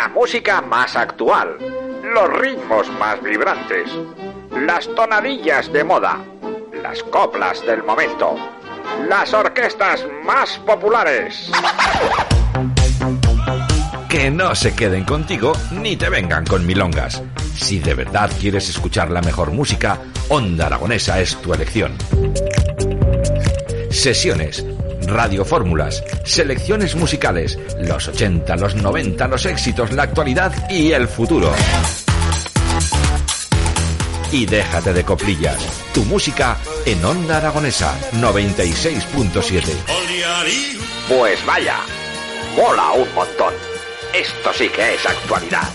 La música más actual, los ritmos más vibrantes, las tonadillas de moda, las coplas del momento, las orquestas más populares. Que no se queden contigo ni te vengan con milongas. Si de verdad quieres escuchar la mejor música, Onda Aragonesa es tu elección. Sesiones, radiofórmulas, selecciones musicales, los 80, los 90, los éxitos, la actualidad y el futuro. Y déjate de coplillas. Tu música en Onda Aragonesa 96.7. Pues vaya, mola un montón. Esto sí que es actualidad.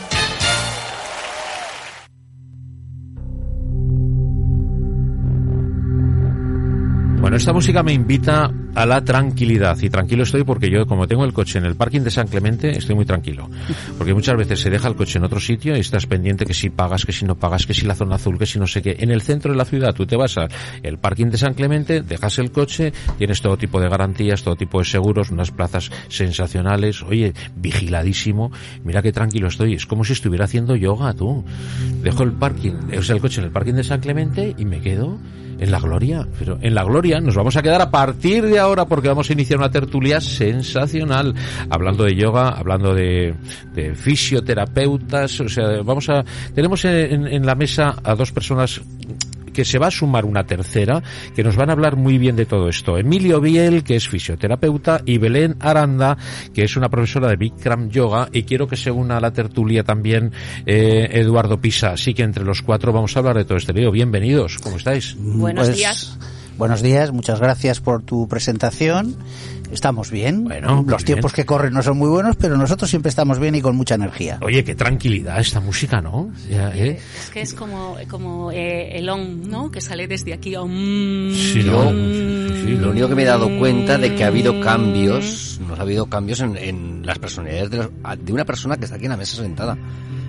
Bueno, esta música me invita a la tranquilidad. Y tranquilo estoy porque yo como tengo el coche en el parking de San Clemente estoy muy tranquilo. Porque muchas veces se deja el coche en otro sitio y estás pendiente que si pagas, que si no pagas, que si la zona azul, que si no sé qué. En el centro de la ciudad tú te vas al parking de San Clemente, dejas el coche, tienes todo tipo de garantías, todo tipo de seguros, unas plazas sensacionales, oye, vigiladísimo, mira qué tranquilo estoy, es como si estuviera haciendo yoga tú. Dejo el parking, o sea, el coche en el parking de San Clemente y me quedo en la gloria, pero en la gloria nos vamos a quedar a partir de ahora porque vamos a iniciar una tertulia sensacional, hablando de yoga, hablando de, de fisioterapeutas, o sea, vamos a, tenemos en, en la mesa a dos personas que se va a sumar una tercera, que nos van a hablar muy bien de todo esto. Emilio Biel, que es fisioterapeuta, y Belén Aranda, que es una profesora de Bikram Yoga, y quiero que se una a la tertulia también eh, Eduardo Pisa. Así que entre los cuatro vamos a hablar de todo este video. Bienvenidos, ¿cómo estáis? Buenos pues, días. Buenos días, muchas gracias por tu presentación. Estamos bien. Bueno, los tiempos que corren no son muy buenos, pero nosotros siempre estamos bien y con mucha energía. Oye, qué tranquilidad esta música, ¿no? Ya, ¿eh? Es que es como, como eh, el on, ¿no? Que sale desde aquí. Um, Sí, ¿no? Sí, sí, Lo único que me he dado cuenta de que ha habido cambios, nos ha habido cambios en, en las personalidades de, los- de una persona que está aquí en la mesa sentada.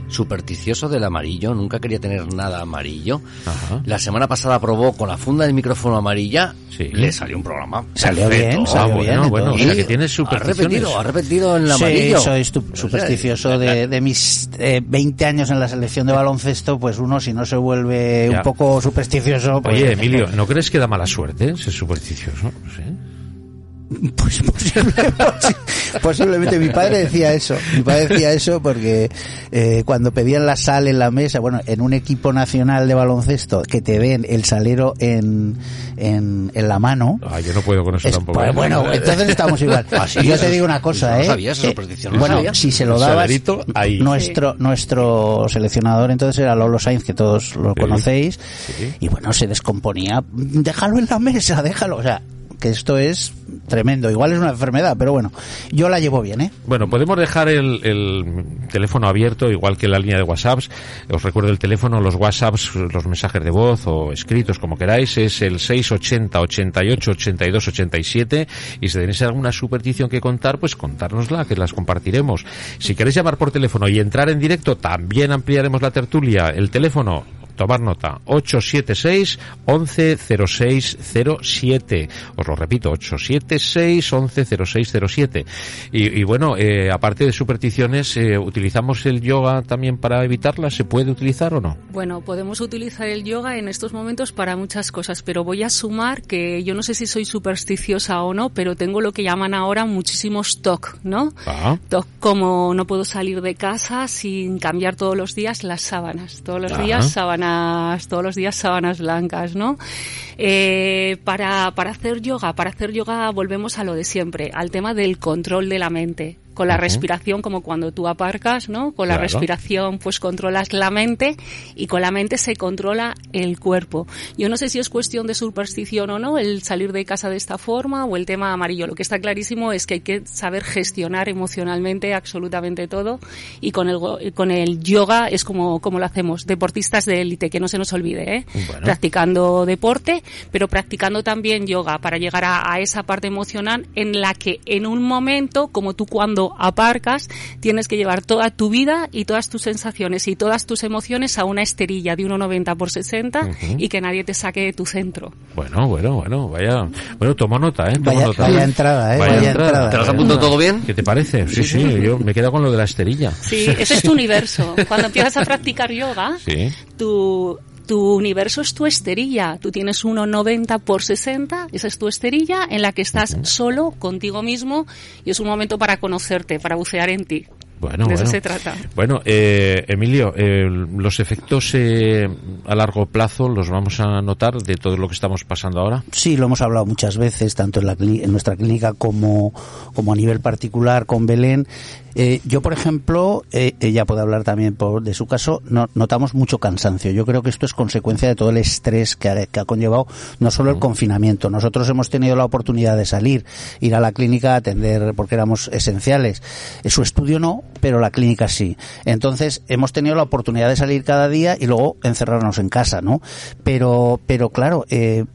Supersticioso del amarillo, nunca quería tener nada amarillo. Ajá. La semana pasada probó con la funda del micrófono amarilla, Sí. le salió un programa. Salió perfecto. bien, salió Ah, bien. bueno, o sea que tienes ha supersticiones. repetido, ha repetido en el Sí, amarillo. soy supersticioso de, de mis eh, 20 años en la selección de baloncesto, pues uno si no se vuelve Ya. un poco supersticioso, pues, Oye, Emilio, ¿no crees que da mala suerte ser supersticioso? Sí. pues posible- posi- posiblemente mi padre decía eso, mi padre decía eso porque eh, cuando pedían la sal en la mesa, bueno, en un equipo nacional de baloncesto que te den el salero en, en, en la mano, Ah, yo no puedo con eso Es- tampoco. pues, bueno, entonces estamos igual. Ah, yo te digo una cosa, no ¿eh? sabía esa Eh, no bueno, sabía. si se lo dabas, salerito, ahí. nuestro nuestro seleccionador entonces era Lolo Sainz, que todos lo Sí. conocéis, Sí. y bueno, se descomponía. Déjalo en la mesa, déjalo. O sea, esto es tremendo. Igual es una enfermedad, pero bueno, yo la llevo bien, ¿eh? Bueno, podemos dejar el, el teléfono abierto, igual que la línea de WhatsApps. Os recuerdo el teléfono, los WhatsApps, los mensajes de voz o escritos, como queráis, es el 680 88 82 87. Y si tenéis alguna superstición que contar, pues contárnosla, que las compartiremos. Si queréis llamar por teléfono y entrar en directo, también ampliaremos la tertulia. El teléfono tomar nota 876 110607 os lo repito 876 110607 y, y bueno eh, aparte de supersticiones eh, utilizamos el yoga también para evitarlas se puede utilizar o no Bueno, podemos utilizar el yoga en estos momentos para muchas cosas, pero voy a sumar que yo no sé si soy supersticiosa o no, pero tengo lo que llaman ahora muchísimos TOC, ¿no? ah, TOC como no puedo salir de casa sin cambiar todos los días las sábanas, todos los Ajá. días sábanas, todos los días sábanas blancas, ¿no? Eh, para, para hacer yoga, para hacer yoga volvemos a lo de siempre, al tema del control de la mente. Con la respiración, como cuando tú aparcas, ¿no? Con la Claro. respiración, pues controlas la mente y con la mente se controla el cuerpo. Yo no sé si es cuestión de superstición o no el salir de casa de esta forma o el tema amarillo. Lo que está clarísimo es que hay que saber gestionar emocionalmente absolutamente todo y con el, con el yoga es como, como lo hacemos. Deportistas de élite, que no se nos olvide, ¿eh? Bueno. Practicando deporte, pero practicando también yoga para llegar a, a esa parte emocional en la que en un momento, como tú cuando cuando aparcas tienes que llevar toda tu vida y todas tus sensaciones y todas tus emociones a una esterilla de 1,90 por 60 y que nadie te saque de tu centro. Bueno, bueno, bueno, vaya, bueno, tomo nota, ¿eh? vaya, nota. vaya entrada, ¿eh? Vaya, entrada. ¿Te lo has apuntado todo bien? ¿Qué te parece? Sí, sí, yo me quedo con lo de la esterilla. Sí, ese es tu universo. Cuando empiezas a practicar yoga, Sí. tu, tu universo es tu esterilla. Tú tienes 1,90 por 60, esa es tu esterilla en la que estás solo contigo mismo y es un momento para conocerte, para bucear en ti. Bueno, de eso bueno. se trata. Bueno, eh, Emilio, eh, los efectos eh, a largo plazo los vamos a notar de todo lo que estamos pasando ahora. Sí, lo hemos hablado muchas veces, tanto en, la, en nuestra clínica como, como a nivel particular con Belén. Eh, yo, por ejemplo, eh, ella puede hablar también por, de su caso, no- notamos mucho cansancio. Yo creo que esto es consecuencia de todo el estrés que ha, que ha conllevado no solo el confinamiento. Nosotros hemos tenido la oportunidad de salir, ir a la clínica a atender porque éramos esenciales. Eh, Su estudio no, pero la clínica sí. Entonces, hemos tenido la oportunidad de salir cada día y luego encerrarnos en casa, ¿no? Pero, pero claro, eh,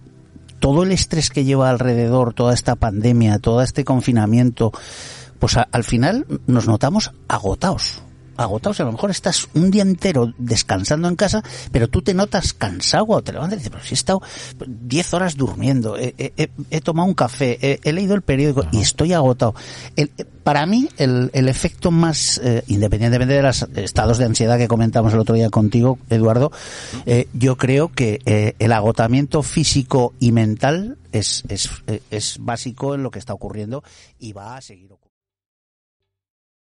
todo el estrés que lleva alrededor toda esta pandemia, todo este confinamiento, pues a- al final nos notamos agotados. Agotados, a lo mejor estás un día entero descansando en casa, pero tú te notas cansado o te levantas y dices, pero si he estado 10 horas durmiendo, he, he- he- he tomado un café, he, he leído el periódico y estoy agotado. El- para mí, el, el efecto más, eh, independientemente de los estados de ansiedad que comentamos el otro día contigo, Eduardo, eh, yo creo que eh, el agotamiento físico y mental es, es, es básico en lo que está ocurriendo y va a seguir ocurriendo.